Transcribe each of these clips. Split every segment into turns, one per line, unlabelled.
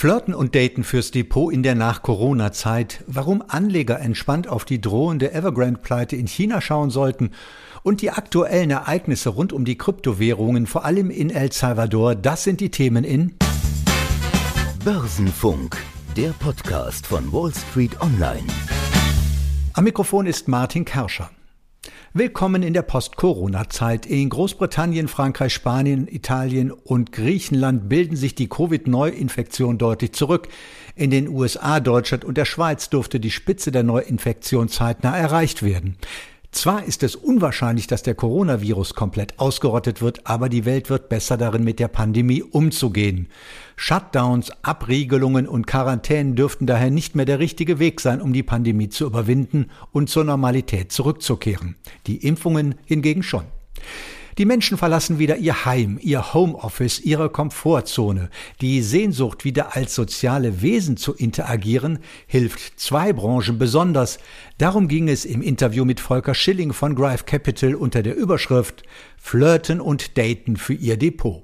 Flirten und Daten fürs Depot in der Nach-Corona-Zeit, warum Anleger entspannt auf die drohende Evergrande-Pleite in China schauen sollten und die aktuellen Ereignisse rund um die Kryptowährungen, vor allem in El Salvador, das sind die Themen in
Börsenfunk, der Podcast von Wall Street Online.
Am Mikrofon ist Martin Kerscher. Willkommen in der Post-Corona-Zeit. In Großbritannien, Frankreich, Spanien, Italien und Griechenland bilden sich die Covid-Neuinfektionen deutlich zurück. In den USA, Deutschland und der Schweiz durfte die Spitze der Neuinfektion zeitnah erreicht werden. Zwar ist es unwahrscheinlich, dass der Coronavirus komplett ausgerottet wird, aber die Welt wird besser darin, mit der Pandemie umzugehen. Shutdowns, Abriegelungen und Quarantänen dürften daher nicht mehr der richtige Weg sein, um die Pandemie zu überwinden und zur Normalität zurückzukehren. Die Impfungen hingegen schon. Die Menschen verlassen wieder ihr Heim, ihr Homeoffice, ihre Komfortzone. Die Sehnsucht, wieder als soziale Wesen zu interagieren, hilft zwei Branchen besonders. Darum ging es im Interview mit Volker Schilling von Grive Capital unter der Überschrift Flirten und Daten für ihr Depot.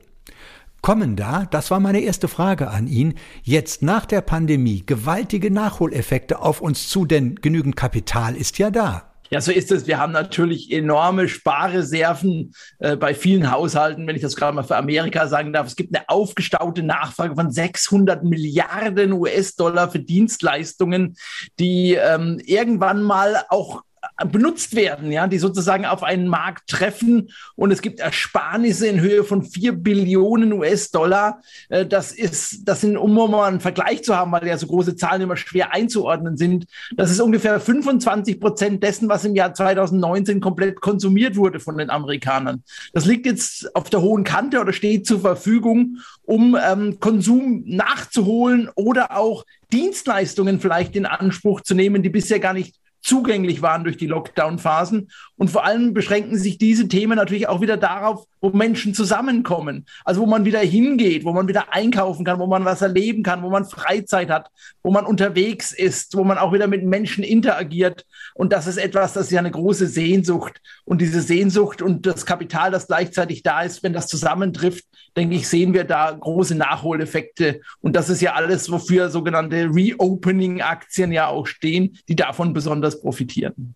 Kommen da, das war meine erste Frage an ihn, jetzt nach der Pandemie gewaltige Nachholeffekte auf uns zu, denn genügend Kapital ist ja da.
Ja, so ist es. Wir haben natürlich enorme Sparreserven äh, bei vielen Haushalten, wenn ich das gerade mal für Amerika sagen darf. Es gibt eine aufgestaute Nachfrage von 600 Milliarden US-Dollar für Dienstleistungen, die ähm, irgendwann mal auch benutzt werden, ja, die sozusagen auf einen Markt treffen und es gibt Ersparnisse in Höhe von vier Billionen US-Dollar. Äh, das ist, das sind, um mal einen Vergleich zu haben, weil ja so große Zahlen immer schwer einzuordnen sind, das ist ungefähr 25 Prozent dessen, was im Jahr 2019 komplett konsumiert wurde von den Amerikanern. Das liegt jetzt auf der hohen Kante oder steht zur Verfügung, um ähm, Konsum nachzuholen oder auch Dienstleistungen vielleicht in Anspruch zu nehmen, die bisher gar nicht zugänglich waren durch die Lockdown-Phasen. Und vor allem beschränken sich diese Themen natürlich auch wieder darauf, wo Menschen zusammenkommen. Also wo man wieder hingeht, wo man wieder einkaufen kann, wo man was erleben kann, wo man Freizeit hat, wo man unterwegs ist, wo man auch wieder mit Menschen interagiert. Und das ist etwas, das ist ja eine große Sehnsucht. Und diese Sehnsucht und das Kapital, das gleichzeitig da ist, wenn das zusammentrifft, denke ich, sehen wir da große Nachholeffekte. Und das ist ja alles, wofür sogenannte Reopening-Aktien ja auch stehen, die davon besonders profitieren.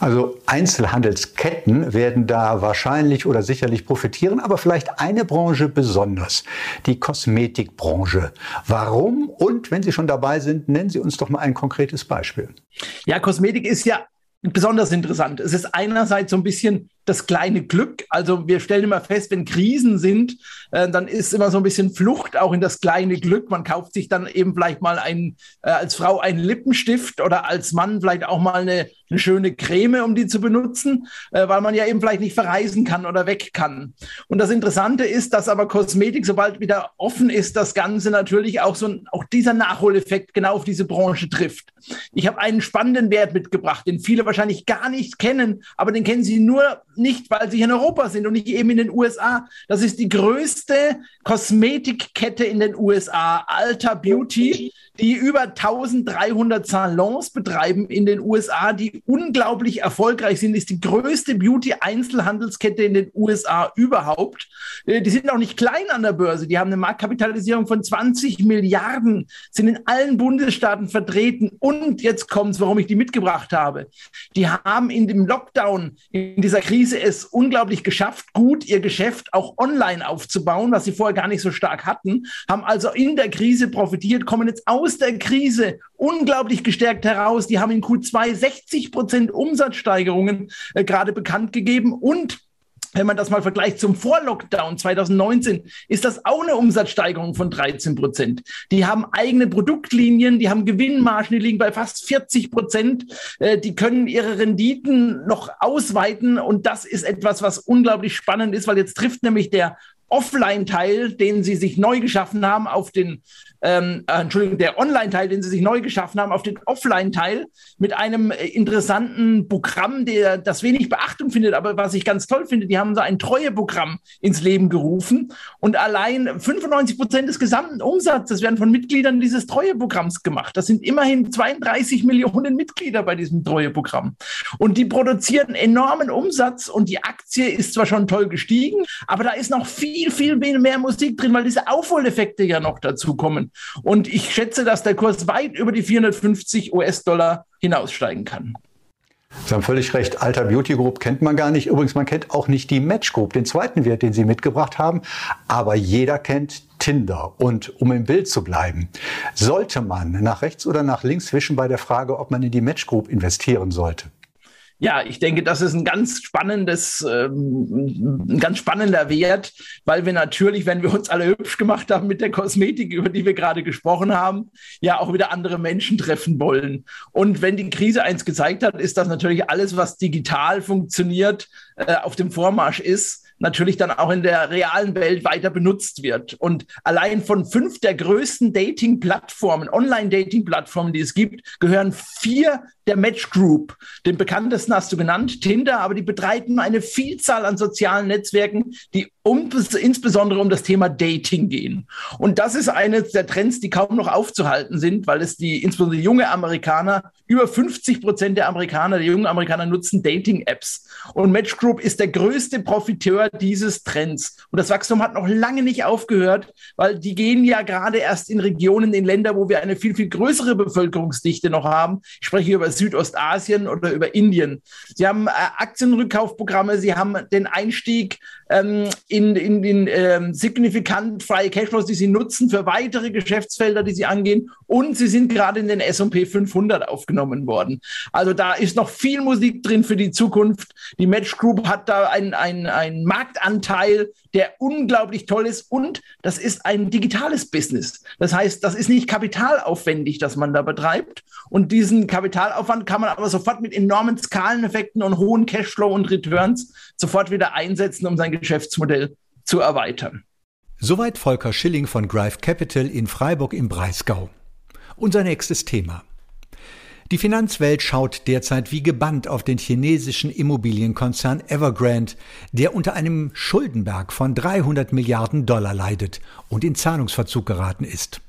Also Einzelhandelsketten werden da wahrscheinlich oder sicherlich profitieren, aber vielleicht eine Branche besonders, die Kosmetikbranche. Warum? Und wenn Sie schon dabei sind, nennen Sie uns doch mal ein konkretes Beispiel.
Ja, Kosmetik ist ja besonders interessant. Es ist einerseits so ein bisschen das kleine Glück. Also wir stellen immer fest, wenn Krisen sind, äh, dann ist immer so ein bisschen Flucht auch in das kleine Glück. Man kauft sich dann eben vielleicht mal ein, äh, als Frau einen Lippenstift oder als Mann vielleicht auch mal eine, eine schöne Creme, um die zu benutzen, äh, weil man ja eben vielleicht nicht verreisen kann oder weg kann. Und das Interessante ist, dass aber Kosmetik, sobald wieder offen ist, das Ganze natürlich auch so ein, auch dieser Nachholeffekt genau auf diese Branche trifft. Ich habe einen spannenden Wert mitgebracht, den viele wahrscheinlich gar nicht kennen, aber den kennen sie nur nicht, weil sie in Europa sind und nicht eben in den USA. Das ist die größte Kosmetikkette in den USA, Alta Beauty, die über 1300 Salons betreiben in den USA, die unglaublich erfolgreich sind, ist die größte Beauty-Einzelhandelskette in den USA überhaupt. Äh, die sind auch nicht klein an der Börse. Die haben eine Marktkapitalisierung von 20 Milliarden, sind in allen Bundesstaaten vertreten. Und jetzt kommt's, warum ich die mitgebracht habe. Die haben in dem Lockdown, in dieser Krise es unglaublich geschafft, gut ihr Geschäft auch online aufzubauen, was sie vorher gar nicht so stark hatten, haben also in der Krise profitiert, kommen jetzt aus der Krise unglaublich gestärkt heraus. Die haben in Q2 60 Prozent Umsatzsteigerungen äh, gerade bekannt gegeben und wenn man das mal vergleicht zum Vorlockdown 2019, ist das auch eine Umsatzsteigerung von 13 Prozent. Die haben eigene Produktlinien, die haben Gewinnmargen, die liegen bei fast 40 Prozent. Äh, die können ihre Renditen noch ausweiten und das ist etwas, was unglaublich spannend ist, weil jetzt trifft nämlich der Offline-Teil, den sie sich neu geschaffen haben, auf den, ähm, äh, Entschuldigung, der Online-Teil, den sie sich neu geschaffen haben, auf den Offline-Teil mit einem äh, interessanten Programm, der das wenig Beachtung findet, aber was ich ganz toll finde, die haben so ein Treueprogramm ins Leben gerufen und allein 95 Prozent des gesamten Umsatzes werden von Mitgliedern dieses Treueprogramms gemacht. Das sind immerhin 32 Millionen Mitglieder bei diesem Treueprogramm und die produzieren enormen Umsatz und die Aktie ist zwar schon toll gestiegen, aber da ist noch viel viel, viel mehr Musik drin, weil diese Aufholeffekte ja noch dazu kommen. Und ich schätze, dass der Kurs weit über die 450 US-Dollar hinaussteigen kann.
Sie haben völlig recht. Alter Beauty Group kennt man gar nicht. Übrigens, man kennt auch nicht die Match Group, den zweiten Wert, den Sie mitgebracht haben. Aber jeder kennt Tinder. Und um im Bild zu bleiben, sollte man nach rechts oder nach links wischen bei der Frage, ob man in die Match Group investieren sollte?
Ja, ich denke, das ist ein ganz spannendes, ähm, ein ganz spannender Wert, weil wir natürlich, wenn wir uns alle hübsch gemacht haben mit der Kosmetik, über die wir gerade gesprochen haben, ja auch wieder andere Menschen treffen wollen. Und wenn die Krise eins gezeigt hat, ist, dass natürlich alles, was digital funktioniert, äh, auf dem Vormarsch ist natürlich dann auch in der realen Welt weiter benutzt wird. Und allein von fünf der größten Dating-Plattformen, Online-Dating-Plattformen, die es gibt, gehören vier der Match Group. Den bekanntesten hast du genannt, Tinder, aber die betreiben eine Vielzahl an sozialen Netzwerken, die um, insbesondere um das Thema Dating gehen. Und das ist eines der Trends, die kaum noch aufzuhalten sind, weil es die, insbesondere junge Amerikaner, über 50 Prozent der Amerikaner, der jungen Amerikaner nutzen Dating-Apps. Und Match Group ist der größte Profiteur dieses Trends. Und das Wachstum hat noch lange nicht aufgehört, weil die gehen ja gerade erst in Regionen, in Länder, wo wir eine viel, viel größere Bevölkerungsdichte noch haben. Ich spreche hier über Südostasien oder über Indien. Sie haben äh, Aktienrückkaufprogramme, sie haben den Einstieg ähm, in, in den ähm, signifikant freie Cashflows, die sie nutzen für weitere Geschäftsfelder, die sie angehen. Und sie sind gerade in den S&P 500 aufgenommen worden. Also da ist noch viel Musik drin für die Zukunft. Die Match Group hat da einen ein Marktanteil, der unglaublich toll ist. Und das ist ein digitales Business. Das heißt, das ist nicht kapitalaufwendig, das man da betreibt. Und diesen Kapitalaufwand kann man aber sofort mit enormen Skaleneffekten und hohen Cashflow und Returns sofort wieder einsetzen, um sein Geschäftsmodell zu erweitern.
Soweit Volker Schilling von Grive Capital in Freiburg im Breisgau. Unser nächstes Thema. Die Finanzwelt schaut derzeit wie gebannt auf den chinesischen Immobilienkonzern Evergrande, der unter einem Schuldenberg von 300 Milliarden Dollar leidet und in Zahlungsverzug geraten ist.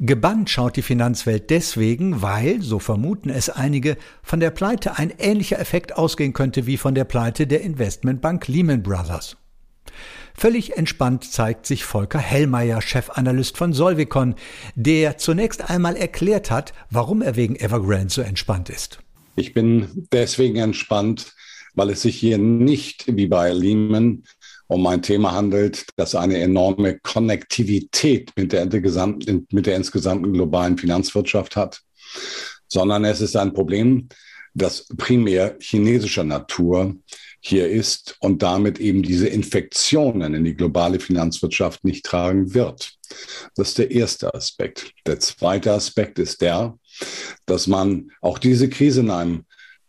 Gebannt schaut die Finanzwelt deswegen, weil, so vermuten es einige, von der Pleite ein ähnlicher Effekt ausgehen könnte wie von der Pleite der Investmentbank Lehman Brothers. Völlig entspannt zeigt sich Volker Hellmeier, Chefanalyst von Solvicon, der zunächst einmal erklärt hat, warum er wegen Evergrande so entspannt ist.
Ich bin deswegen entspannt, weil es sich hier nicht wie bei Lehman um ein Thema handelt, das eine enorme Konnektivität mit der, gesamten, mit der insgesamten globalen Finanzwirtschaft hat, sondern es ist ein Problem, das primär chinesischer Natur hier ist und damit eben diese Infektionen in die globale Finanzwirtschaft nicht tragen wird. Das ist der erste Aspekt. Der zweite Aspekt ist der, dass man auch diese Krise in einem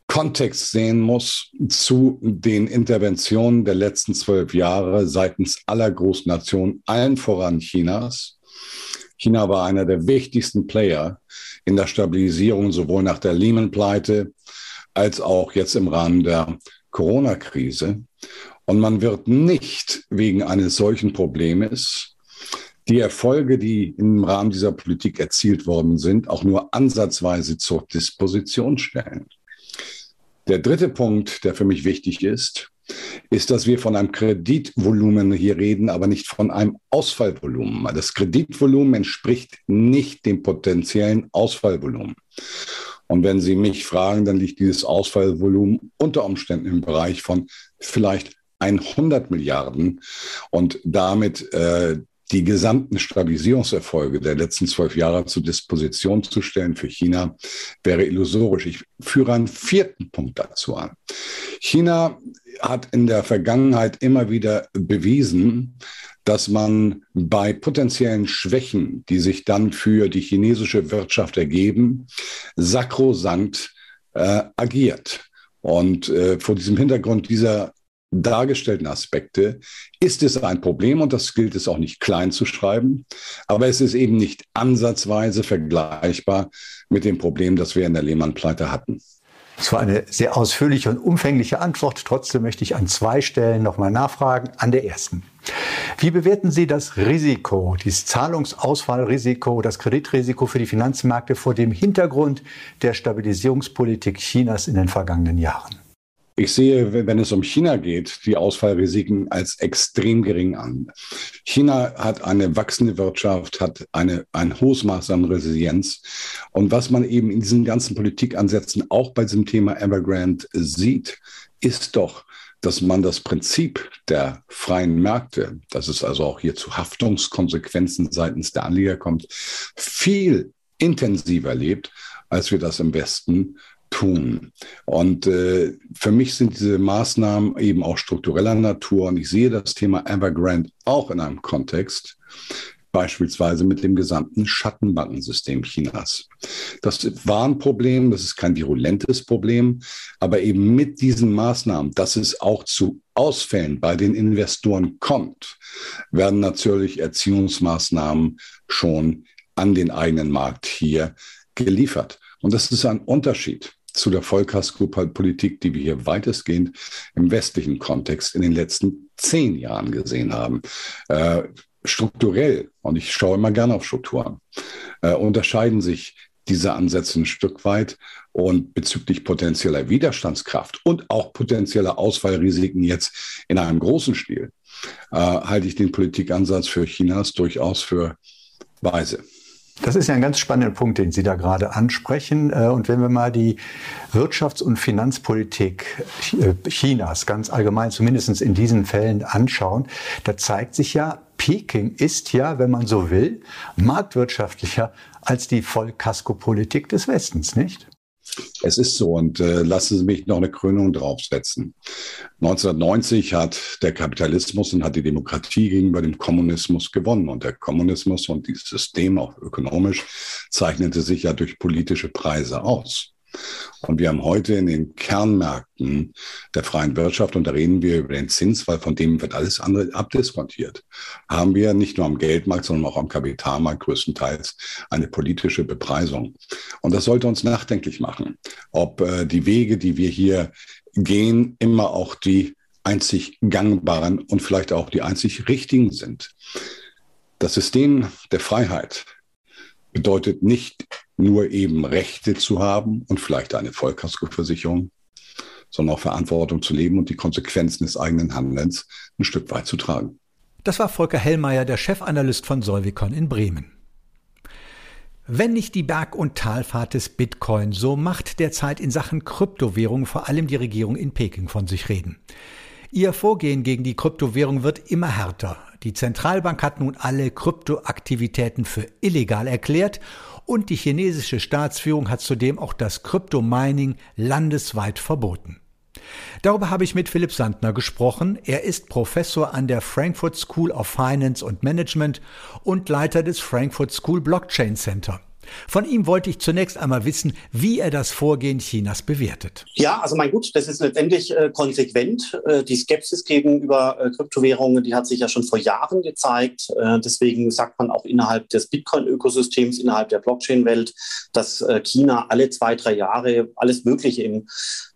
Kontext sehen muss zu den Interventionen der letzten zwölf Jahre seitens aller Großnationen, allen voran Chinas. China war einer der wichtigsten Player in der Stabilisierung sowohl nach der Lehman-Pleite als auch jetzt im Rahmen der Corona-Krise. Und man wird nicht wegen eines solchen Problems die Erfolge, die im Rahmen dieser Politik erzielt worden sind, auch nur ansatzweise zur Disposition stellen. Der dritte Punkt, der für mich wichtig ist, ist, dass wir von einem Kreditvolumen hier reden, aber nicht von einem Ausfallvolumen. Das Kreditvolumen entspricht nicht dem potenziellen Ausfallvolumen. Und wenn Sie mich fragen, dann liegt dieses Ausfallvolumen unter Umständen im Bereich von vielleicht 100 Milliarden und damit äh, die gesamten Stabilisierungserfolge der letzten zwölf Jahre zur Disposition zu stellen für China, wäre illusorisch. Ich führe einen vierten Punkt dazu an. China hat in der Vergangenheit immer wieder bewiesen, dass man bei potenziellen Schwächen, die sich dann für die chinesische Wirtschaft ergeben, sakrosankt äh, agiert. Und äh, vor diesem Hintergrund dieser dargestellten Aspekte ist es ein Problem und das gilt es auch nicht klein zu schreiben, aber es ist eben nicht ansatzweise vergleichbar mit dem Problem, das wir in der Lehman-Pleite hatten.
Das war eine sehr ausführliche und umfängliche Antwort. Trotzdem möchte ich an zwei Stellen nochmal nachfragen. An der ersten. Wie bewerten Sie das Risiko, dieses Zahlungsausfallrisiko, das Kreditrisiko für die Finanzmärkte vor dem Hintergrund der Stabilisierungspolitik Chinas in den vergangenen Jahren?
Ich sehe, wenn es um China geht, die Ausfallrisiken als extrem gering an. China hat eine wachsende Wirtschaft, hat eine, ein hohes Maß an Resilienz. Und was man eben in diesen ganzen Politikansätzen auch bei diesem Thema Evergrande sieht, ist doch, dass man das Prinzip der freien Märkte, dass es also auch hier zu Haftungskonsequenzen seitens der Anleger kommt, viel intensiver lebt, als wir das im Westen tun. Und äh, für mich sind diese Maßnahmen eben auch struktureller Natur. Und ich sehe das Thema Evergrande auch in einem Kontext, beispielsweise mit dem gesamten Schattenbankensystem Chinas. Das war ein Problem, das ist kein virulentes Problem, aber eben mit diesen Maßnahmen, dass es auch zu Ausfällen bei den Investoren kommt, werden natürlich Erziehungsmaßnahmen schon an den eigenen Markt hier geliefert. Und das ist ein Unterschied zu der Vollkasko-Politik, die wir hier weitestgehend im westlichen Kontext in den letzten zehn Jahren gesehen haben. Äh, strukturell, und ich schaue immer gerne auf Strukturen, äh, unterscheiden sich diese Ansätze ein Stück weit. Und bezüglich potenzieller Widerstandskraft und auch potenzieller Ausfallrisiken jetzt in einem großen Stil, äh, halte ich den Politikansatz für Chinas durchaus für weise.
Das ist ja ein ganz spannender Punkt, den Sie da gerade ansprechen. Äh, und wenn wir mal die Wirtschafts- und Finanzpolitik äh, Chinas ganz allgemein, zumindest in diesen Fällen anschauen, da zeigt sich ja, Peking ist ja, wenn man so will, marktwirtschaftlicher als die Vollkaskopolitik des Westens, nicht?
Es ist so und äh, lassen Sie mich noch eine Krönung draufsetzen. 1990 hat der Kapitalismus und hat die Demokratie gegenüber dem Kommunismus gewonnen und der Kommunismus und dieses System auch ökonomisch zeichnete sich ja durch politische Preise aus. Und wir haben heute in den Kernmärkten der freien Wirtschaft, und da reden wir über den Zins, weil von dem wird alles andere abdiskontiert, haben wir nicht nur am Geldmarkt, sondern auch am Kapitalmarkt größtenteils eine politische Bepreisung. Und das sollte uns nachdenklich machen, ob äh, die Wege, die wir hier gehen, immer auch die einzig gangbaren und vielleicht auch die einzig richtigen sind. Das System der Freiheit bedeutet nicht nur eben Rechte zu haben und vielleicht eine Vollkaskoversicherung, sondern auch Verantwortung zu leben und die Konsequenzen des eigenen Handelns ein Stück weit zu tragen.
Das war Volker Hellmeier, der Chefanalyst von Solvicon in Bremen. Wenn nicht die Berg- und Talfahrt des Bitcoin, so macht derzeit in Sachen Kryptowährung vor allem die Regierung in Peking von sich reden. Ihr Vorgehen gegen die Kryptowährung wird immer härter. Die Zentralbank hat nun alle Kryptoaktivitäten für illegal erklärt und die chinesische Staatsführung hat zudem auch das Kryptomining landesweit verboten. Darüber habe ich mit Philipp Sandner gesprochen. Er ist Professor an der Frankfurt School of Finance and Management und Leiter des Frankfurt School Blockchain Center. Von ihm wollte ich zunächst einmal wissen, wie er das Vorgehen Chinas bewertet.
Ja, also mein Gut, das ist letztendlich äh, konsequent. Äh, die Skepsis gegenüber äh, Kryptowährungen, die hat sich ja schon vor Jahren gezeigt. Äh, deswegen sagt man auch innerhalb des Bitcoin-Ökosystems, innerhalb der Blockchain-Welt, dass äh, China alle zwei, drei Jahre alles Mögliche im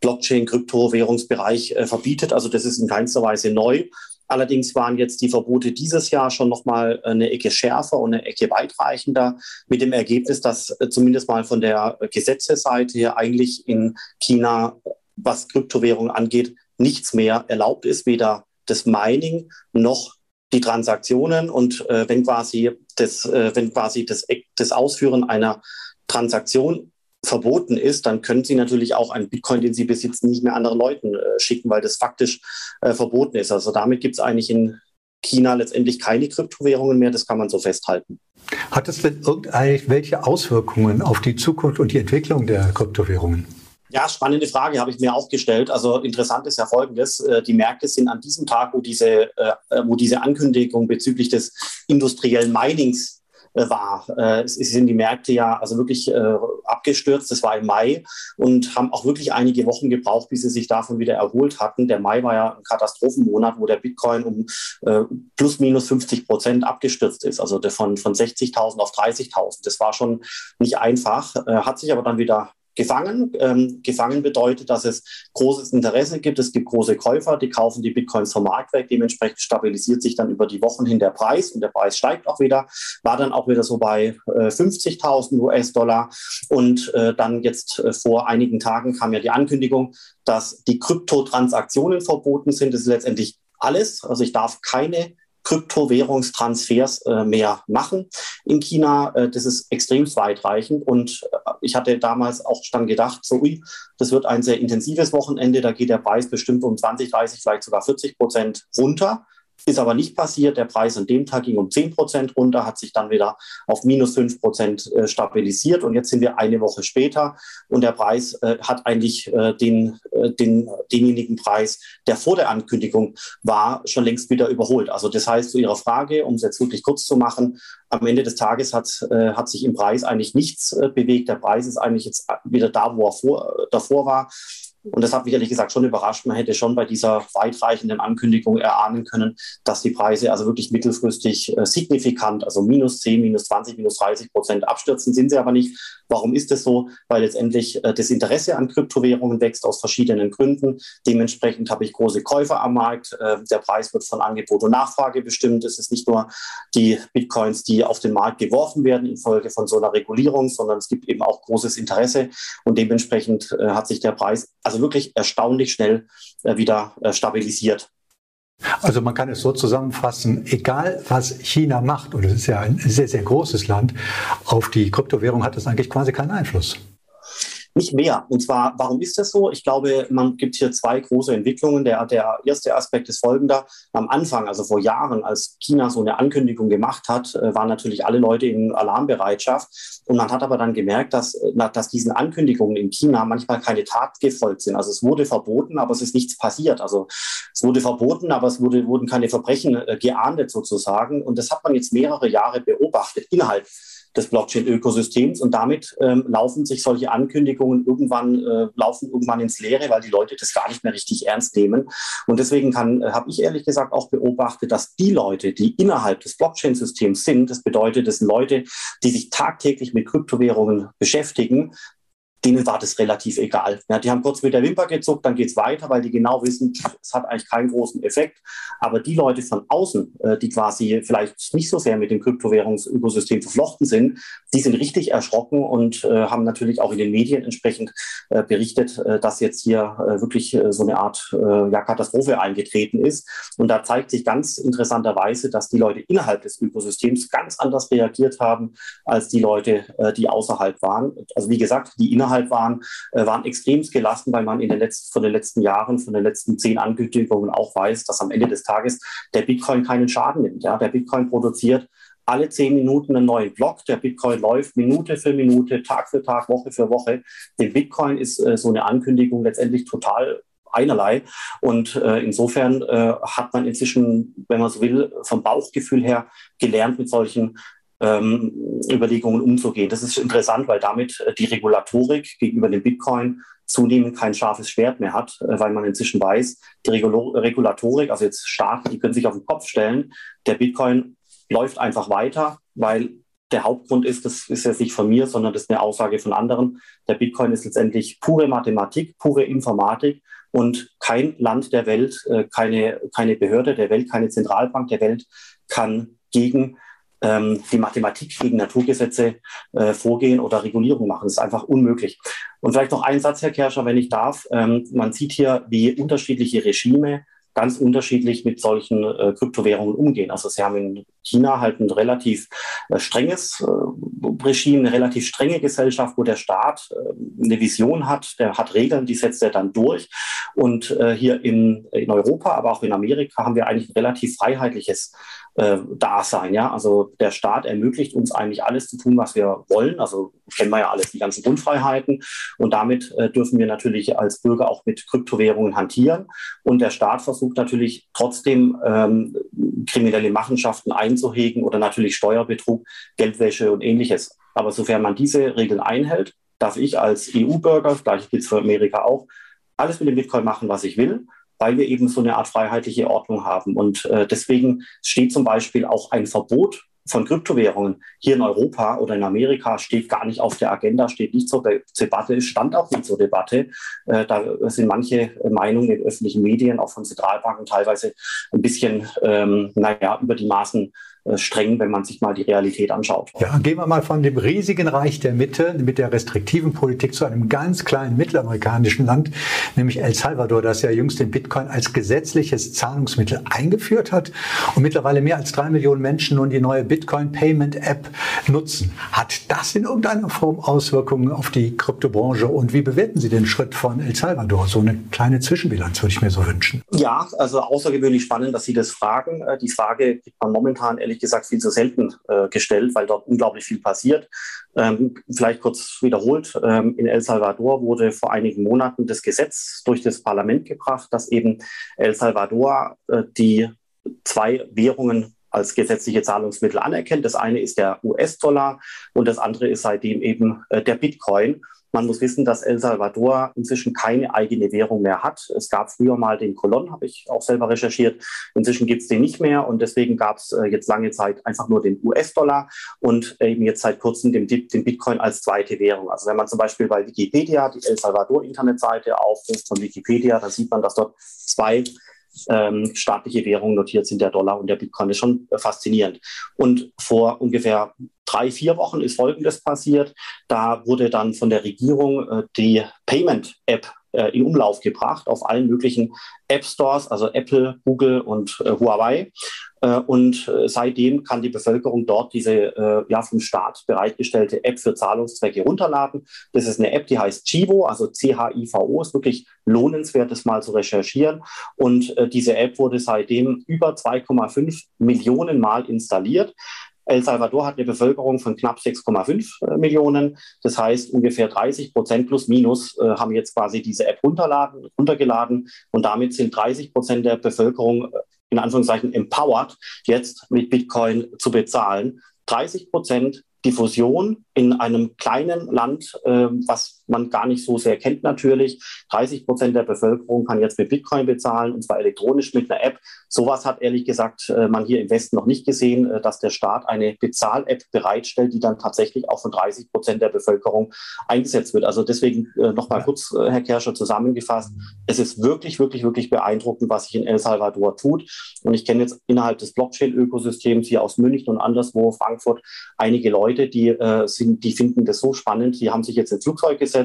Blockchain-Kryptowährungsbereich äh, verbietet. Also das ist in keinster Weise neu. Allerdings waren jetzt die Verbote dieses Jahr schon noch mal eine Ecke schärfer und eine Ecke weitreichender, mit dem Ergebnis, dass äh, zumindest mal von der Gesetzesseite her eigentlich in China, was Kryptowährungen angeht, nichts mehr erlaubt ist, weder das Mining noch die Transaktionen. Und äh, wenn quasi das, äh, wenn quasi das, das Ausführen einer Transaktion verboten ist, dann können Sie natürlich auch einen Bitcoin, den Sie besitzen, nicht mehr anderen Leuten äh, schicken, weil das faktisch äh, verboten ist. Also damit gibt es eigentlich in China letztendlich keine Kryptowährungen mehr, das kann man so festhalten.
Hat es denn irgendwelche Auswirkungen auf die Zukunft und die Entwicklung der Kryptowährungen?
Ja, spannende Frage habe ich mir auch gestellt. Also interessant ist ja Folgendes. Äh, die Märkte sind an diesem Tag, wo diese, äh, wo diese Ankündigung bezüglich des industriellen Minings war. Äh, es sind die Märkte ja also wirklich äh, abgestürzt. Das war im Mai und haben auch wirklich einige Wochen gebraucht, bis sie sich davon wieder erholt hatten. Der Mai war ja ein Katastrophenmonat, wo der Bitcoin um plus minus 50 Prozent abgestürzt ist. Also von, von 60.000 auf 30.000. Das war schon nicht einfach, hat sich aber dann wieder gefangen. Ähm, gefangen bedeutet, dass es großes Interesse gibt. Es gibt große Käufer, die kaufen die Bitcoins vom Markt weg. Dementsprechend stabilisiert sich dann über die Wochen hin der Preis und der Preis steigt auch wieder. War dann auch wieder so bei äh, 50.000 US-Dollar. Und äh, dann jetzt äh, vor einigen Tagen kam ja die Ankündigung, dass die Kryptotransaktionen verboten sind. Das ist letztendlich alles. Also ich darf keine Kryptowährungstransfers äh, mehr machen in China. Äh, das ist extrem weitreichend. Und äh, ich hatte damals auch dann gedacht, so, ui, das wird ein sehr intensives Wochenende. Da geht der Preis bestimmt um 20, 30, vielleicht sogar 40 Prozent runter. Ist aber nicht passiert. Der Preis an dem Tag ging um 10 Prozent runter, hat sich dann wieder auf minus 5 Prozent äh, stabilisiert. Und jetzt sind wir eine Woche später und der Preis äh, hat eigentlich äh, den, äh, den, denjenigen Preis, der vor der Ankündigung war, schon längst wieder überholt. Also das heißt, zu Ihrer Frage, um es jetzt wirklich kurz zu machen, am Ende des Tages hat, äh, hat sich im Preis eigentlich nichts äh, bewegt. Der Preis ist eigentlich jetzt wieder da, wo er vor, davor war. Und das hat mich ehrlich gesagt schon überrascht. Man hätte schon bei dieser weitreichenden Ankündigung erahnen können, dass die Preise also wirklich mittelfristig äh, signifikant, also minus 10, minus 20, minus 30 Prozent abstürzen, sind sie aber nicht. Warum ist das so? Weil letztendlich äh, das Interesse an Kryptowährungen wächst aus verschiedenen Gründen. Dementsprechend habe ich große Käufer am Markt. Äh, der Preis wird von Angebot und Nachfrage bestimmt. Es ist nicht nur die Bitcoins, die auf den Markt geworfen werden infolge von so einer Regulierung, sondern es gibt eben auch großes Interesse. Und dementsprechend hat sich der Preis also wirklich erstaunlich schnell wieder stabilisiert.
Also man kann es so zusammenfassen, egal was China macht, und es ist ja ein sehr, sehr großes Land, auf die Kryptowährung hat das eigentlich quasi keinen Einfluss.
Nicht mehr. Und zwar, warum ist das so? Ich glaube, man gibt hier zwei große Entwicklungen. Der, der erste Aspekt ist folgender. Am Anfang, also vor Jahren, als China so eine Ankündigung gemacht hat, äh, waren natürlich alle Leute in Alarmbereitschaft. Und man hat aber dann gemerkt, dass, äh, dass diesen Ankündigungen in China manchmal keine Tat gefolgt sind. Also es wurde verboten, aber es ist nichts passiert. Also es wurde verboten, aber es wurde, wurden keine Verbrechen äh, geahndet sozusagen. Und das hat man jetzt mehrere Jahre beobachtet innerhalb des Blockchain-Ökosystems und damit ähm, laufen sich solche Ankündigungen irgendwann äh, laufen irgendwann ins Leere, weil die Leute das gar nicht mehr richtig ernst nehmen. Und deswegen äh, habe ich ehrlich gesagt auch beobachtet, dass die Leute, die innerhalb des Blockchain-Systems sind, das bedeutet, das sind Leute, die sich tagtäglich mit Kryptowährungen beschäftigen, denen war das relativ egal. Ja, die haben kurz mit der Wimper gezuckt, dann geht es weiter, weil die genau wissen, es hat eigentlich keinen großen Effekt. Aber die Leute von außen, äh, die quasi vielleicht nicht so sehr mit dem Kryptowährungsökosystem verflochten sind, die sind richtig erschrocken und äh, haben natürlich auch in den Medien entsprechend äh, berichtet, dass jetzt hier wirklich so eine Art Katastrophe eingetreten ist. Und da zeigt sich ganz interessanterweise, dass die Leute innerhalb des Ökosystems ganz anders reagiert haben als die Leute, die außerhalb waren. Also wie gesagt, die innerhalb innerhalb waren, äh, waren extremst gelassen, weil man in den letzten, von den letzten Jahren, von den letzten zehn Ankündigungen auch weiß, dass am Ende des Tages der Bitcoin keinen Schaden nimmt. Ja? Der Bitcoin produziert alle zehn Minuten einen neuen Block. Der Bitcoin läuft Minute für Minute, Tag für Tag, Woche für Woche. Den Bitcoin ist äh, so eine Ankündigung letztendlich total einerlei. Und äh, insofern äh, hat man inzwischen, wenn man so will, vom Bauchgefühl her gelernt, mit solchen ähm, Überlegungen umzugehen. Das ist interessant, weil damit äh, die Regulatorik gegenüber dem Bitcoin zunehmend kein scharfes Schwert mehr hat, äh, weil man inzwischen weiß, die Regulatorik, also jetzt Staaten, die können sich auf den Kopf stellen. Der Bitcoin läuft einfach weiter, weil der Hauptgrund ist, das ist jetzt nicht von mir, sondern das ist eine Aussage von anderen. Der Bitcoin ist letztendlich pure Mathematik, pure Informatik und kein Land der Welt, äh, keine, keine Behörde der Welt, keine Zentralbank der Welt kann gegen ähm, die Mathematik gegen Naturgesetze äh, vorgehen oder Regulierung machen. Das ist einfach unmöglich. Und vielleicht noch ein Satz, Herr Kerscher, wenn ich darf. Ähm, man sieht hier, wie unterschiedliche Regime ganz unterschiedlich mit solchen äh, Kryptowährungen umgehen. Also sie haben in China halt ein relativ äh, strenges äh, Regime, eine relativ strenge Gesellschaft, wo der Staat äh, eine Vision hat, der hat Regeln, die setzt er dann durch. Und äh, hier in, in Europa, aber auch in Amerika haben wir eigentlich ein relativ freiheitliches äh, Dasein. Ja? Also der Staat ermöglicht uns eigentlich alles zu tun, was wir wollen. Also kennen wir ja alles, die ganzen Grundfreiheiten. Und damit äh, dürfen wir natürlich als Bürger auch mit Kryptowährungen hantieren. Und der Staat versucht natürlich trotzdem ähm, kriminelle Machenschaften einzuhegen oder natürlich Steuerbetrug, Geldwäsche und ähnliches. Aber sofern man diese Regeln einhält, darf ich als EU-Bürger, gleich gilt es für Amerika auch, alles mit dem Bitcoin machen, was ich will weil wir eben so eine Art freiheitliche Ordnung haben. Und äh, deswegen steht zum Beispiel auch ein Verbot von Kryptowährungen hier in Europa oder in Amerika steht gar nicht auf der Agenda, steht nicht zur Debatte, stand auch nicht zur Debatte. Äh, da sind manche Meinungen in öffentlichen Medien, auch von Zentralbanken teilweise ein bisschen, ähm, naja, über die Maßen streng, wenn man sich mal die Realität anschaut.
Ja, gehen wir mal von dem riesigen Reich der Mitte mit der restriktiven Politik zu einem ganz kleinen mittelamerikanischen Land, nämlich El Salvador, das ja jüngst den Bitcoin als gesetzliches Zahlungsmittel eingeführt hat und mittlerweile mehr als drei Millionen Menschen nun die neue Bitcoin Payment App nutzen. Hat das in irgendeiner Form Auswirkungen auf die Kryptobranche und wie bewerten Sie den Schritt von El Salvador? So eine kleine Zwischenbilanz würde ich mir so wünschen.
Ja, also außergewöhnlich spannend, dass Sie das fragen. Äh, die Frage kriegt man momentan ehrlich ehrlich gesagt viel zu selten äh, gestellt, weil dort unglaublich viel passiert. Ähm, vielleicht kurz wiederholt, ähm, in El Salvador wurde vor einigen Monaten das Gesetz durch das Parlament gebracht, dass eben El Salvador äh, die zwei Währungen als gesetzliche Zahlungsmittel anerkennt. Das eine ist der US-Dollar und das andere ist seitdem eben äh, der Bitcoin. Man muss wissen, dass El Salvador inzwischen keine eigene Währung mehr hat. Es gab früher mal den Colon, habe ich auch selber recherchiert. Inzwischen gibt es den nicht mehr und deswegen gab es äh, jetzt lange Zeit einfach nur den US-Dollar und eben jetzt seit kurzem den, den, Bitcoin als zweite Währung. Also wenn man zum Beispiel bei Wikipedia die El Salvador-Internetseite aufruft von Wikipedia, dann sieht man, dass dort zwei ähm, staatliche Währungen notiert sind, der Dollar und der Bitcoin. ist schon äh, faszinierend. Und vor ungefähr drei, vier Wochen ist Folgendes passiert. Da wurde dann von der Regierung äh, die Payment-App äh, in Umlauf gebracht auf allen möglichen App Stores, also Apple, Google und äh, Huawei. Äh, und äh, seitdem kann die Bevölkerung dort diese äh, ja, vom Staat bereitgestellte App für Zahlungszwecke runterladen. Das ist eine App, die heißt Chivo, also C-H-I-V-O, ist wirklich lohnenswert, das mal zu recherchieren. Und äh, diese App wurde seitdem über 2,5 Millionen Mal installiert. El Salvador hat eine Bevölkerung von knapp 6,5 äh, Millionen. Das heißt, ungefähr 30 Prozent plus minus äh, haben jetzt quasi diese App runtergeladen und damit sind 30 Prozent der Bevölkerung äh, in Anführungszeichen empowered, jetzt mit Bitcoin zu bezahlen. 30 Prozent Diffusion in einem kleinen Land, was man gar nicht so sehr kennt natürlich. 30 Prozent der Bevölkerung kann jetzt mit Bitcoin bezahlen und zwar elektronisch mit einer App. Sowas hat ehrlich gesagt äh, man hier im Westen noch nicht gesehen, äh, dass der Staat eine Bezahl-App bereitstellt, die dann tatsächlich auch von 30 Prozent der Bevölkerung eingesetzt wird. Also deswegen äh, nochmal kurz, Herr Kerscher, zusammengefasst. Es ist wirklich, wirklich, wirklich beeindruckend, was sich in El Salvador tut. Und ich kenne jetzt innerhalb des Blockchain-Ökosystems hier aus München und anderswo, Frankfurt, einige Leute, die sind die finden das so spannend, die haben sich jetzt ins Flugzeug gesetzt,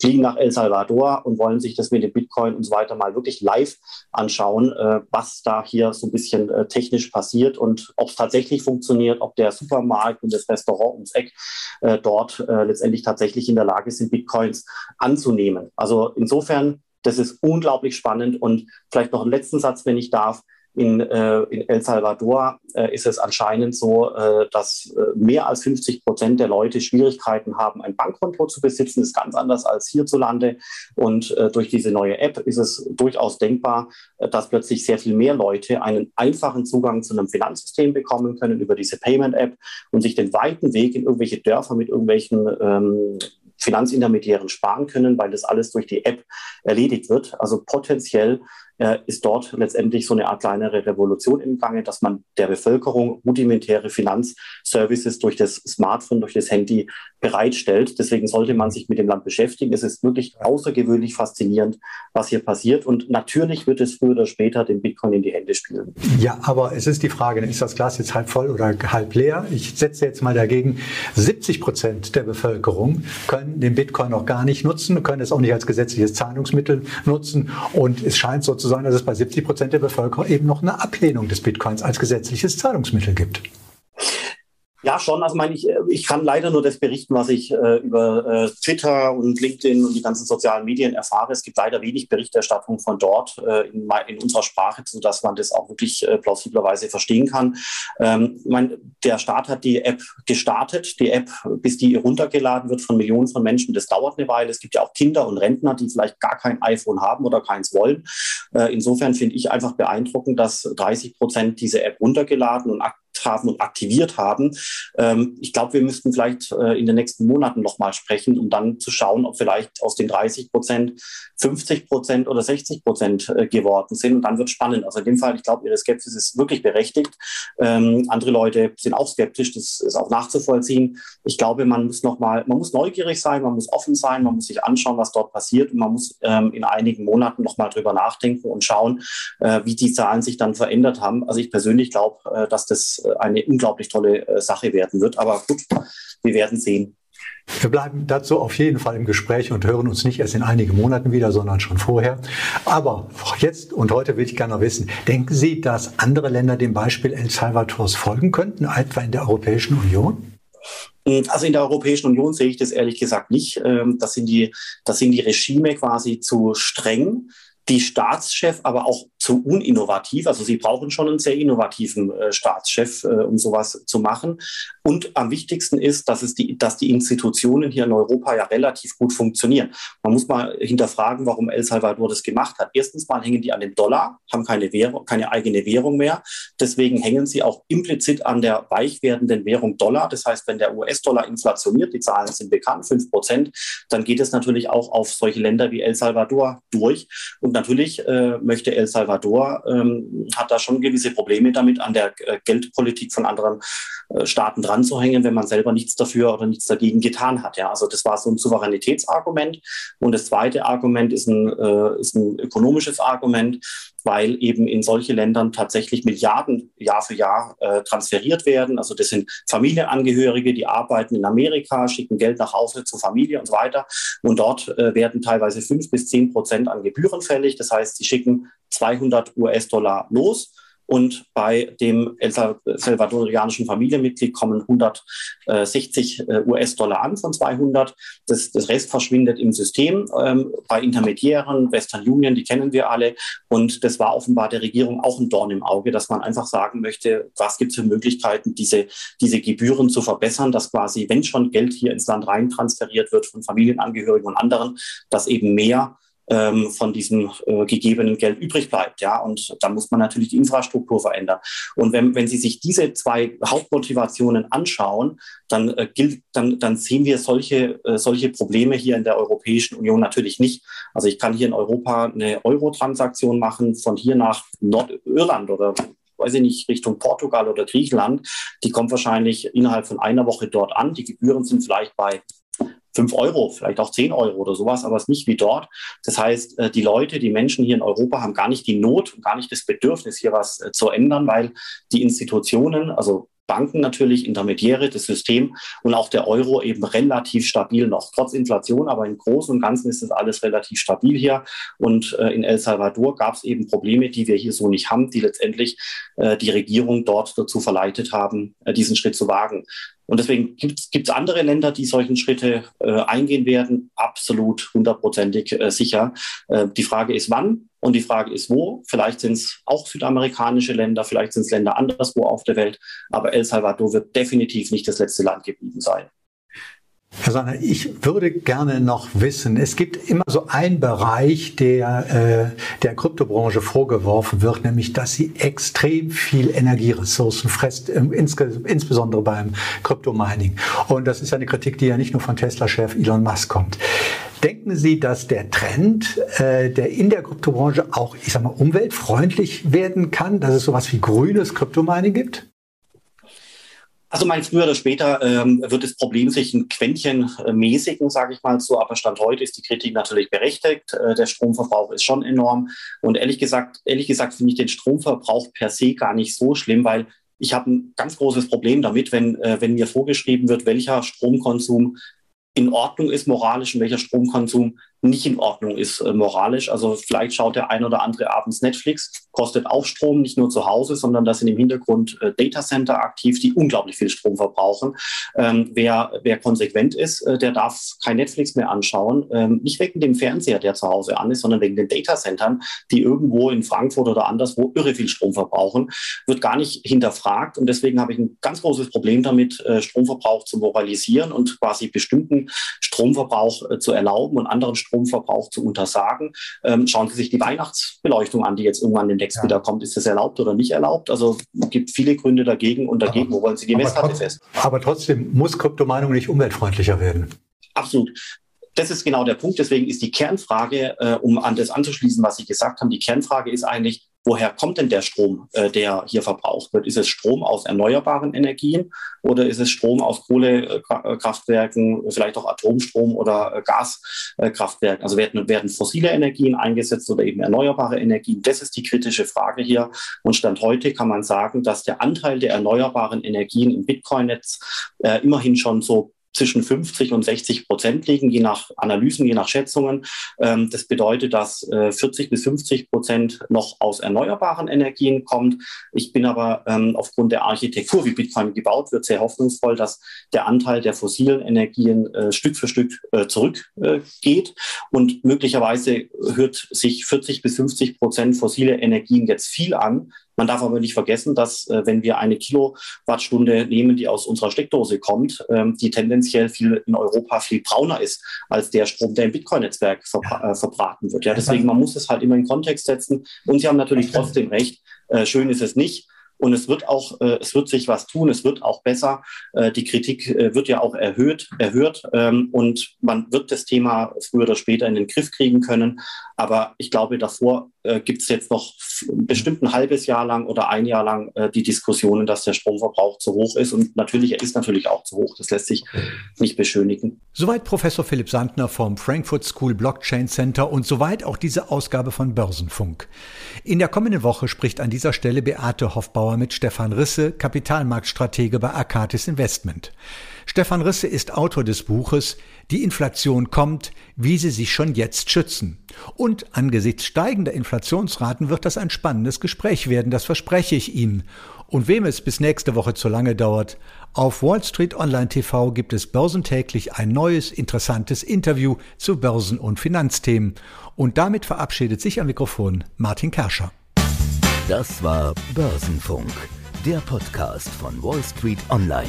fliegen nach El Salvador und wollen sich das mit dem Bitcoin und so weiter mal wirklich live anschauen, äh, was da hier so ein bisschen äh, technisch passiert und ob es tatsächlich funktioniert, ob der Supermarkt und das Restaurant ums Eck äh, dort äh, letztendlich tatsächlich in der Lage sind, Bitcoins anzunehmen. Also insofern, das ist unglaublich spannend und vielleicht noch einen letzten Satz, wenn ich darf. In, äh, in El Salvador äh, ist es anscheinend so, äh, dass äh, mehr als 50 Prozent der Leute Schwierigkeiten haben, ein Bankkonto zu besitzen. Ist ganz anders als hierzulande. Und äh, durch diese neue App ist es durchaus denkbar, äh, dass plötzlich sehr viel mehr Leute einen einfachen Zugang zu einem Finanzsystem bekommen können über diese Payment-App und sich den weiten Weg in irgendwelche Dörfer mit irgendwelchen ähm, Finanzintermediären sparen können, weil das alles durch die App erledigt wird. Also potenziell äh, ist dort letztendlich so eine Art kleinere Revolution im Gange, dass man der Bevölkerung rudimentäre Finanzservices durch das Smartphone, durch das Handy bereitstellt. Deswegen sollte man sich mit dem Land beschäftigen. Es ist wirklich außergewöhnlich faszinierend, was hier passiert. Und natürlich wird es früher oder später den Bitcoin in die Hände spielen.
Ja, aber es ist die Frage, ist das Glas jetzt halb voll oder halb leer? Ich setze jetzt mal dagegen, 70 Prozent der Bevölkerung können den Bitcoin noch gar nicht nutzen, können es auch nicht als gesetzliches Zahlungsmittel nutzen. Und es scheint sozusagen sein, dass es bei 70 Prozent der Bevölkerung eben noch eine Ablehnung des Bitcoins als gesetzliches Zahlungsmittel gibt.
Ja, schon. Also meine ich, äh, ich kann leider nur das berichten, was ich äh, über äh, Twitter und LinkedIn und die ganzen sozialen Medien erfahre. Es gibt leider wenig Berichterstattung von dort äh, in, in, unserer Sprache, sodass man das auch wirklich äh, plausiblerweise verstehen kann. Ähm, mein, der Staat hat die App gestartet. Die App, bis die runtergeladen wird von Millionen von Menschen, das dauert eine Weile. Es gibt ja auch Kinder und Rentner, die vielleicht gar kein iPhone haben oder keins wollen. Äh, insofern finde ich einfach beeindruckend, dass 30 Prozent diese App runtergeladen und haben und aktiviert haben. Ähm, ich glaube, wir müssten vielleicht äh, in den nächsten Monaten nochmal sprechen, um dann zu schauen, ob vielleicht aus den 30 Prozent 50 Prozent oder 60 Prozent äh, geworden sind. Und dann wird spannend. Also in dem Fall, ich glaube, Ihre Skepsis ist wirklich berechtigt. Ähm, andere Leute sind auch skeptisch. Das ist auch nachzuvollziehen. Ich glaube, man muss nochmal, man muss neugierig sein, man muss offen sein, man muss sich anschauen, was dort passiert und man muss ähm, in einigen Monaten nochmal drüber nachdenken und schauen, äh, wie die Zahlen sich dann verändert haben. Also ich persönlich glaube, äh, dass das eine unglaublich tolle äh, Sache werden wird. Aber gut, wir werden sehen.
Wir bleiben dazu auf jeden Fall im Gespräch und hören uns nicht erst in einigen Monaten wieder, sondern schon vorher. Aber jetzt und heute will ich gerne wissen, denken Sie, dass andere Länder dem Beispiel El Salvadors folgen könnten, etwa in der Europäischen Union?
Also in der Europäischen Union sehe ich das ehrlich gesagt nicht. Ähm, das sind die, das sind die Regime quasi zu streng die Staatschef aber auch zu uninnovativ. Also sie brauchen schon einen sehr innovativen äh, Staatschef, äh, um sowas zu machen. Und am wichtigsten ist, dass, es die, dass die Institutionen hier in Europa ja relativ gut funktionieren. Man muss mal hinterfragen, warum El Salvador das gemacht hat. Erstens mal hängen die an dem Dollar, haben keine, Währung, keine eigene Währung mehr. Deswegen hängen sie auch implizit an der weich werdenden Währung Dollar. Das heißt, wenn der US-Dollar inflationiert, die Zahlen sind bekannt, fünf Prozent, dann geht es natürlich auch auf solche Länder wie El Salvador durch. Und natürlich äh, möchte El Salvador, ähm, hat da schon gewisse Probleme damit, an der äh, Geldpolitik von anderen äh, Staaten dran zu hängen, wenn man selber nichts dafür oder nichts dagegen getan hat. Ja, also das war so ein Souveränitätsargument. Und das zweite Argument ist ein, äh, ist ein ökonomisches Argument, weil eben in solche Ländern tatsächlich Milliarden Jahr für Jahr äh, transferiert werden. Also das sind Familienangehörige, die arbeiten in Amerika, schicken Geld nach Hause zur Familie und so weiter. Und dort äh, werden teilweise fünf bis zehn Prozent an Gebühren fällig. Das heißt, sie schicken 200 US-Dollar los und bei dem El Salvadorianischen Familienmitglied kommen 160 äh, US-Dollar an von 200. Das, das Rest verschwindet im System ähm, bei Intermediären, Western Union, die kennen wir alle. Und das war offenbar der Regierung auch ein Dorn im Auge, dass man einfach sagen möchte, was gibt es für Möglichkeiten, diese, diese Gebühren zu verbessern, dass quasi, wenn schon Geld hier ins Land rein transferiert wird von Familienangehörigen und anderen, dass eben mehr ähm, von diesem äh, gegebenen Geld übrig bleibt. Ja, und da muss man natürlich die Infrastruktur verändern. Und wenn, wenn Sie sich diese zwei Hauptmotivationen anschauen, dann, äh, gilt, dann, dann sehen wir solche, äh, solche Probleme hier in der Europäischen Union natürlich nicht. Also ich kann hier in Europa eine Euro-Transaktion machen von hier nach Nordirland oder weiß ich nicht, Richtung Portugal oder Griechenland, die kommt wahrscheinlich innerhalb von einer Woche dort an. Die Gebühren sind vielleicht bei fünf Euro, vielleicht auch zehn Euro oder sowas, aber es ist nicht wie dort. Das heißt, äh, die Leute, die Menschen hier in Europa haben gar nicht die Not und gar nicht das Bedürfnis, hier was äh, zu ändern, weil die Institutionen, also Banken natürlich, Intermediäre, das System und auch der Euro eben relativ stabil noch, trotz Inflation, aber im Großen und Ganzen ist das alles relativ stabil hier. Und äh, in El Salvador gab es eben Probleme, die wir hier so nicht haben, die letztendlich äh, die Regierung dort dazu verleitet haben, äh, diesen Schritt zu wagen. Und deswegen gibt es andere Länder, die solchen Schritte äh, eingehen werden, absolut hundertprozentig äh, sicher. Äh, die Frage ist, wann und die Frage ist, wo. Vielleicht sind es auch südamerikanische Länder, vielleicht sind es Länder anderswo auf der Welt, aber El Salvador wird definitiv nicht das letzte Land geblieben sein.
Herr Sanner, ich würde gerne noch wissen, es gibt immer so einen Bereich, der äh, der Kryptobranche vorgeworfen wird, nämlich, dass sie extrem viel Energieressourcen frisst, äh, insbesondere beim Kryptomining. Und das ist eine Kritik, die ja nicht nur von Tesla-Chef Elon Musk kommt. Denken Sie, dass der Trend, äh, der in der Kryptobranche auch, ich sag mal, umweltfreundlich werden kann, dass es sowas wie grünes Kryptomining gibt?
Also mein früher oder später ähm, wird das Problem sich ein Quäntchen äh, mäßigen, sage ich mal so. Aber Stand heute ist die Kritik natürlich berechtigt. Äh, der Stromverbrauch ist schon enorm. Und ehrlich gesagt, ehrlich gesagt finde ich den Stromverbrauch per se gar nicht so schlimm, weil ich habe ein ganz großes Problem damit, wenn, äh, wenn mir vorgeschrieben wird, welcher Stromkonsum in Ordnung ist moralisch und welcher Stromkonsum nicht in Ordnung ist äh, moralisch. Also vielleicht schaut der ein oder andere abends Netflix, kostet auch Strom, nicht nur zu Hause, sondern da sind im Hintergrund äh, Datacenter aktiv, die unglaublich viel Strom verbrauchen. Ähm, wer, wer konsequent ist, äh, der darf kein Netflix mehr anschauen. Ähm, nicht wegen dem Fernseher, der zu Hause an ist, sondern wegen den Datacentern, die irgendwo in Frankfurt oder anderswo irre viel Strom verbrauchen. Wird gar nicht hinterfragt. Und deswegen habe ich ein ganz großes Problem damit, äh, Stromverbrauch zu moralisieren und quasi bestimmten Stromverbrauch äh, zu erlauben und anderen Stromverbrauch Stromverbrauch zu untersagen. Ähm, schauen Sie sich die Weihnachtsbeleuchtung an, die jetzt irgendwann demnächst ja. wieder kommt. Ist das erlaubt oder nicht erlaubt? Also es gibt viele Gründe dagegen und dagegen. Aber, Wo wollen Sie die Messlatte fest?
Aber trotzdem muss Kryptomeinung nicht umweltfreundlicher werden.
Absolut. Das ist genau der Punkt. Deswegen ist die Kernfrage, äh, um an das anzuschließen, was Sie gesagt haben, die Kernfrage ist eigentlich, woher kommt denn der Strom, äh, der hier verbraucht wird? Ist es Strom aus erneuerbaren Energien oder ist es Strom aus Kohlekraftwerken, vielleicht auch Atomstrom oder äh, Gaskraftwerken? Also werden, werden fossile Energien eingesetzt oder eben erneuerbare Energien? Das ist die kritische Frage hier. Und Stand heute kann man sagen, dass der Anteil der erneuerbaren Energien im Bitcoin-Netz äh, immerhin schon so zwischen 50 und 60 Prozent liegen, je nach Analysen, je nach Schätzungen. Ähm, das bedeutet, dass 40 äh, bis 50 Prozent noch aus erneuerbaren Energien kommt. Ich bin aber ähm, aufgrund der Architektur, wie Bitcoin gebaut wird, sehr hoffnungsvoll, dass der Anteil der fossilen Energien äh, Stück für Stück äh, zurückgeht. Und möglicherweise hört sich 40 bis 50 Prozent fossile Energien jetzt viel an. Man darf aber nicht vergessen, dass äh, wenn wir eine Kilowattstunde nehmen, die aus unserer Steckdose kommt, ähm, die tendenziell viel in Europa viel brauner ist als der Strom, der im Bitcoin-Netzwerk verbra äh, verbraten wird. Ja, deswegen man muss es halt immer in Kontext setzen. Und Sie haben natürlich trotzdem recht. Äh, schön ist es nicht. Und es wird auch, äh, es wird sich was tun, es wird auch besser. Äh, die Kritik äh, wird ja auch erhöht, erhört ähm, und man wird das Thema früher oder später in den Griff kriegen können. Aber ich glaube, davor äh, gibt es jetzt noch bestimmt ein halbes Jahr lang oder ein Jahr lang äh, die Diskussionen, dass der Stromverbrauch zu hoch ist. Und natürlich, er ist natürlich auch zu hoch. Das lässt sich nicht beschönigen.
Soweit Professor Philipp Sandner vom Frankfurt School Blockchain Center und soweit auch diese Ausgabe von Börsenfunk. In der kommenden Woche spricht an dieser Stelle Beate Hoffbauer mit Stefan Risse, Kapitalmarktstratege bei Arcatis Investment. Stefan Risse ist Autor des Buches Die Inflation kommt, wie sie sich schon jetzt schützen. Und angesichts steigender Inflationsraten wird das ein spannendes Gespräch werden, das verspreche ich Ihnen. Und wem es bis nächste Woche zu lange dauert, auf Wall Street Online TV gibt es börsentäglich ein neues, interessantes Interview zu Börsen- und Finanzthemen. Und damit verabschiedet sich am Mikrofon Martin Kerscher.
Das war Börsenfunk, der Podcast von Wall Street Online.